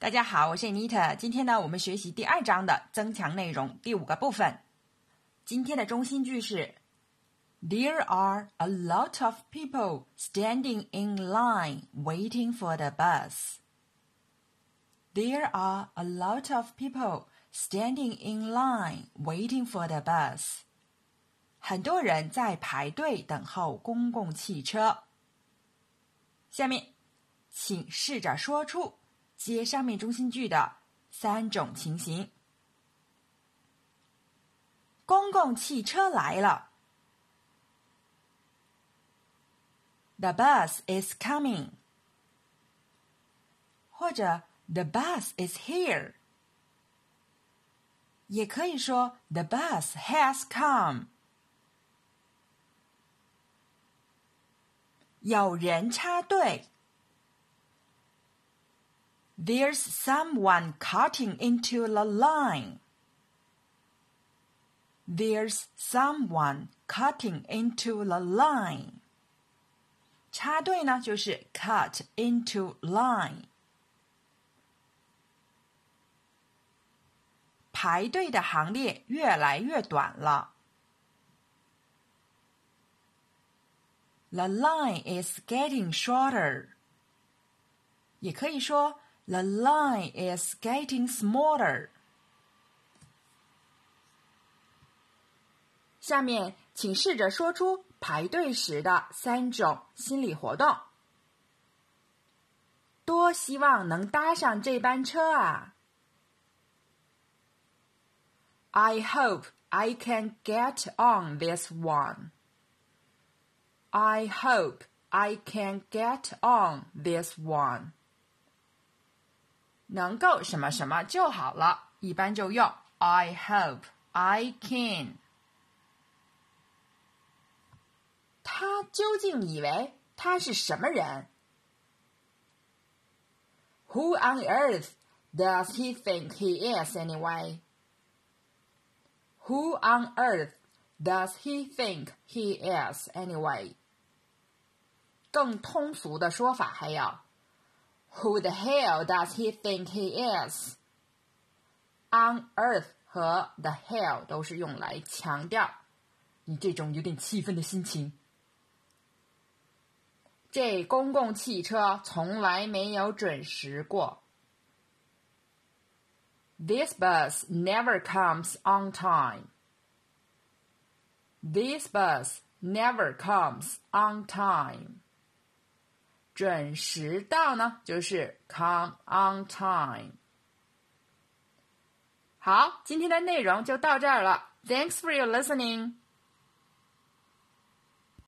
大家好，我是 Anita。今天呢，我们学习第二章的增强内容第五个部分。今天的中心句是：There are a lot of people standing in line waiting for the bus. There are a lot of people standing in line waiting for the bus. 很多人在排队等候公共汽车。下面，请试着说出。接上面中心句的三种情形：公共汽车来了，The bus is coming，或者 The bus is here，也可以说 The bus has come。有人插队。There's someone cutting into the line. There's someone cutting into the line. 插队呢，就是 cut into line。排队的行列越来越短了。The line is getting shorter。也可以说 the line is getting smaller. 下面，请试着说出排队时的三种心理活动。多希望能搭上这班车啊！I hope I can get on this one. I hope I can get on this one. 能够什么什么就好了，一般就用 I hope I can。他究竟以为他是什么人？Who on earth does he think he is anyway? Who on earth does he think he is anyway? 更通俗的说法还有。 Who the hell does he think he is? On earth 和 the hell 都是用来强调你这种有点气愤的心情。这公共汽车从来没有准时过。This bus never comes on time. This bus never comes on time. 准时到呢，就是 come on time。好，今天的内容就到这儿了。Thanks for your listening.